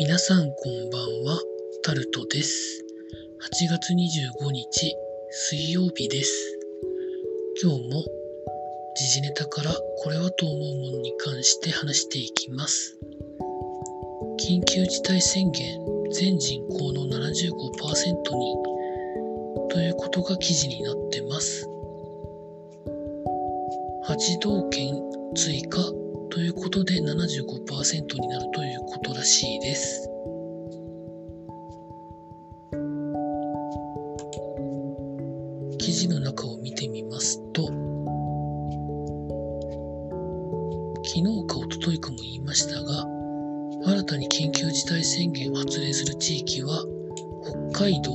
皆さんこんばんは、タルトです。8月25日、水曜日です。今日も時事ネタからこれはと思うものに関して話していきます。緊急事態宣言、全人口の75%にということが記事になってます。8道県追加ということで75%になるということらしいです。記事の中を見てみますと、昨日か一昨日かも言いましたが、新たに緊急事態宣言を発令する地域は、北海道、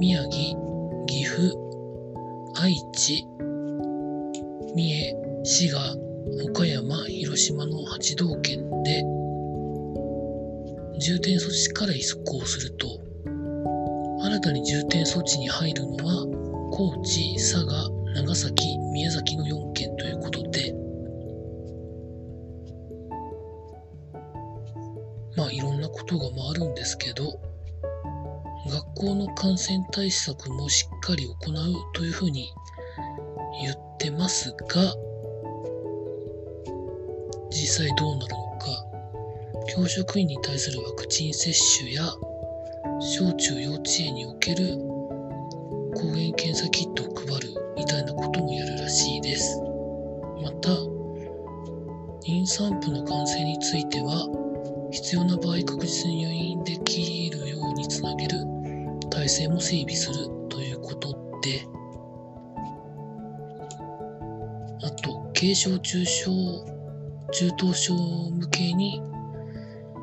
宮城、岐阜、愛知、三重、滋賀、岡山、広島の8道県で重点措置から移行すると。新たに重点措置に入るのは高知、佐賀、長崎、宮崎の4県ということで。まあいろんなことがまああるんですけど学校の感染対策もしっかり行うというふうに言ってますが実際どうなるのか。教職員に対するワクチン接種や小中幼稚園における抗原検査キットを配るみたいなこともやるらしいです。また妊産婦の感染については必要な場合確実に入院できるようにつなげる体制も整備するということであと軽症中症中等症向けに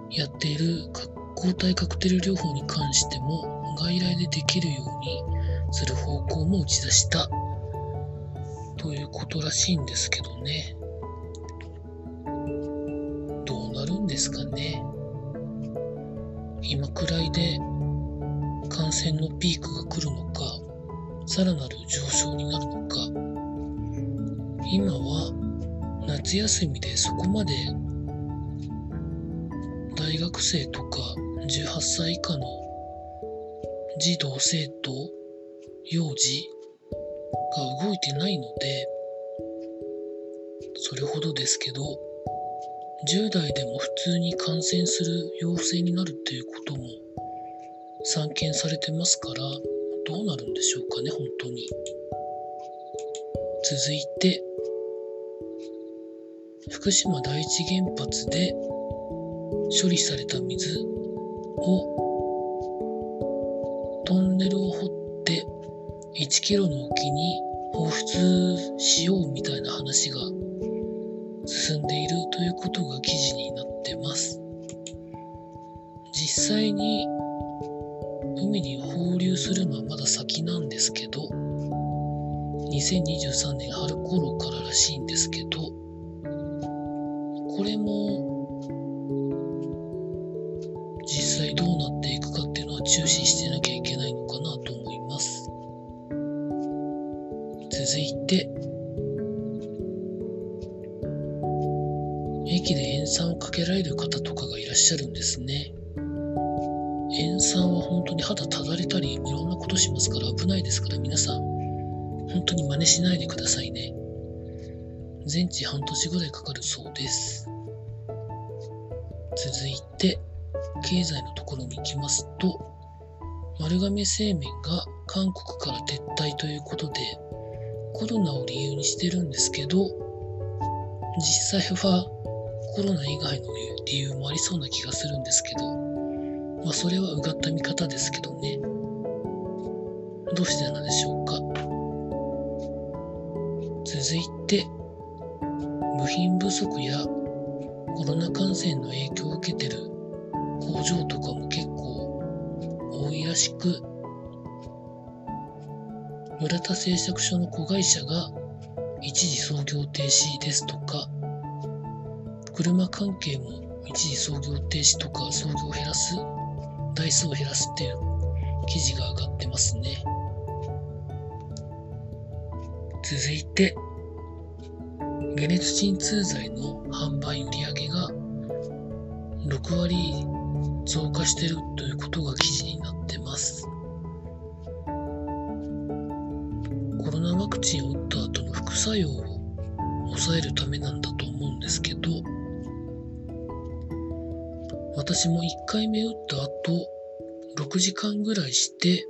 やっている抗体カクテル療法に関しても外来でできるようにする方向も打ち出したということらしいんですけどね。どうなるんですかね。今くらいで感染のピークが来るのかさらなる上昇になるのか。今は夏休みでそこまで大学生とか18歳以下の児童生徒幼児が動いてないのでそれほどですけど10代でも普通に感染する陽性になるっていうことも散見されてますからどうなるんでしょうかね本当に。続いて福島第一原発で処理された水をトンネルを掘って1キロの沖に放出しようみたいな話が進んでいるということが記事になってます。実際に海に放流するのはまだ先なんですけど2023年春頃かららしいんですけどこれも実際どうなっていくかっていうのは注視してなきゃいけないのかなと思います。続いて駅で塩酸をかけられる方とかがいらっしゃるんですね。塩酸は本当に肌ただれたりいろんなことしますから危ないですから皆さん本当に真似しないでくださいね。全治半年ぐらいかかるそうです。続いて経済のところに行きますと丸亀製麺が韓国から撤退ということでコロナを理由にしてるんですけど実際はコロナ以外の理由もありそうな気がするんですけどまあそれはうがった見方ですけどね。どうしてなんでしょうか。続いて部品不足やロナ感染の影響を受けてる工場とかも結構多いらしく村田製作所の子会社が一時操業停止ですとか車関係も一時操業停止とか操業を減らす台数を減らすっていう記事が上がってますね。続いて解熱鎮痛剤の販売売上が6割増加しているということが記事になってます。コロナワクチンを打った後の副作用を抑えるためなんだと思うんですけど、私も1回目打った後、6時間ぐらいして、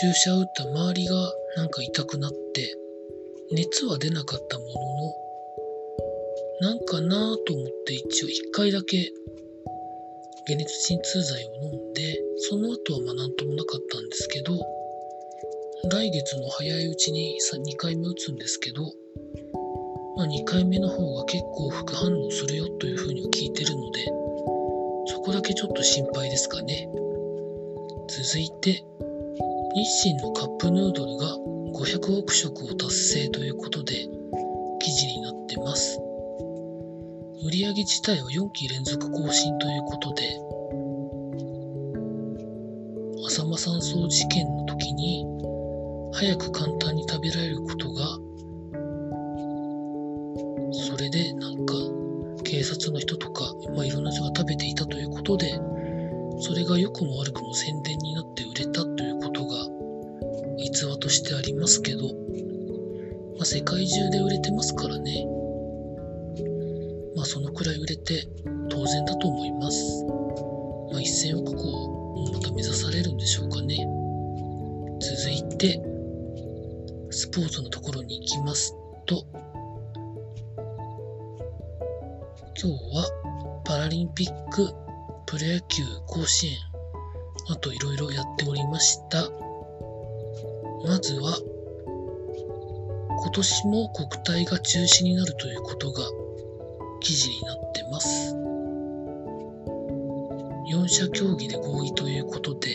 注射打った周りがなんか痛くなって、熱は出なかったものの、なんかなと思って一応1回だけ解熱鎮痛剤を飲んで、その後はまあなんともなかったんですけど、来月の早いうちに2回目打つんですけど、まあ、2回目の方が結構副反応するよというふうに聞いてるので、そこだけちょっと心配ですかね。続いて、日清のカップヌードルが500億食を達成ということで記事になってます。売上自体は4期連続更新ということで、浅間山荘事件の時に早く簡単に食べられることがそれでなんか警察の人とか、まあ、いろんな人が食べていたということで逸話としてありますけど、まあ、世界中で売れてますからね。まあそのくらい売れて当然だと思います。まあ1000億個をまた目指されるんでしょうかね。続いてスポーツのところに行きますと今日はパラリンピックプロ野球甲子園あといろいろやっておりました。まずは今年も国体が中止になるということが記事になってます。4者協議で合意ということで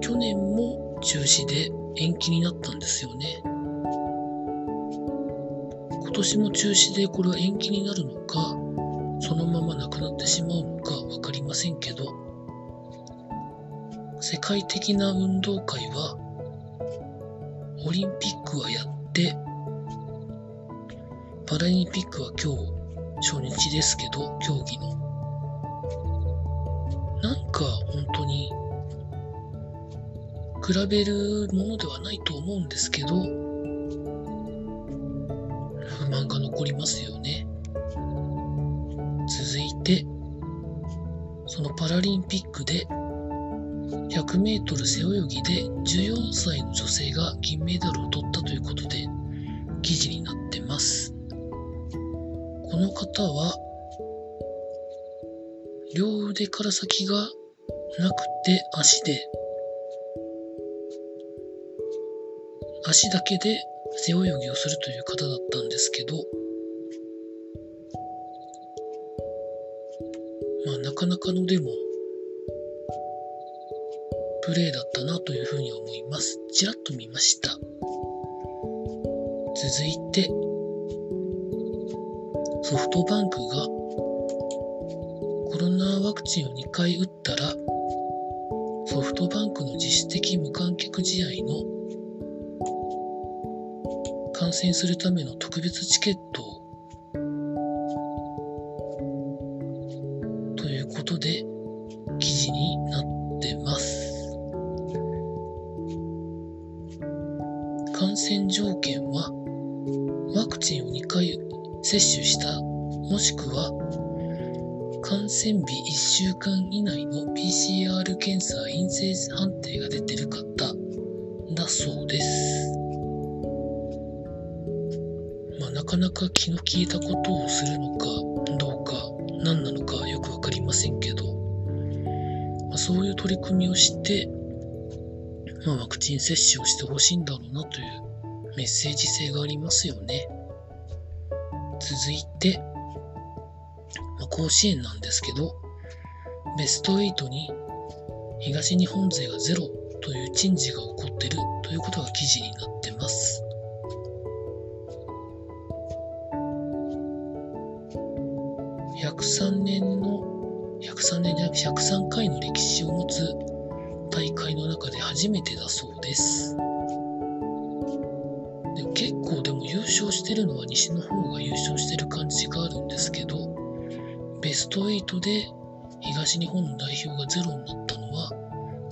去年も中止で延期になったんですよね。今年も中止でこれは延期になるのか、そのままなくなってしまうのか分かりませんけど、世界的な運動会は、オリンピックはやって、パラリンピックは今日初日ですけど、競技の。なんか本当に比べるものではないと思うんですけど、不満が残りますよね。続いて、そのパラリンピックで100メートル背泳ぎで14歳の女性が銀メダルを取ったということで記事になってます。この方は両腕から先がなくて足で足だけで背泳ぎをするという方だったんですけど、まあなかなかのでも、プレーだったなというふうに思います。ちらっと見ました。続いて、ソフトバンクがコロナワクチンを2回打ったら、ソフトバンクの自主的無観客試合の観戦するための特別チケットをということで接種したもしくは感染日1週間以内の PCR 検査陰性判定が出てる方だそうです。ま、なかなか気の利いたことをするのかどうか何なのかよく分かりませんけど、まあ、そういう取り組みをして、まあ、ワクチン接種をしてほしいんだろうなというメッセージ性がありますよね。続いて、まあ、甲子園なんですけど、ベスト8に東日本勢がゼロという珍事が起こってるということが記事になってます。103年の、103年じゃなくて103回の歴史を持つ大会の中で初めてだそうです。勝してるのは西の方が優勝してる感じがあるんですけど、ベスト8で東日本の代表がゼロになったのは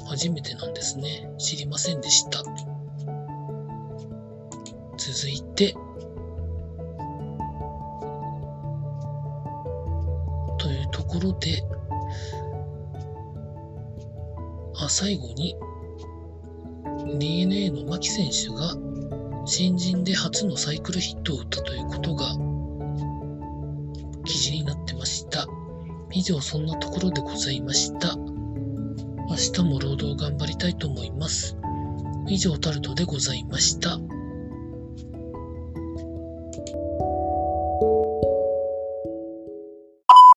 初めてなんですね。知りませんでした。続いて、というところで、あ最後に DNA の牧選手が新人で初のサイクルヒットを打ったということが記事になってました。以上そんなところでございました。明日も労働頑張りたいと思います。以上タルトでございました。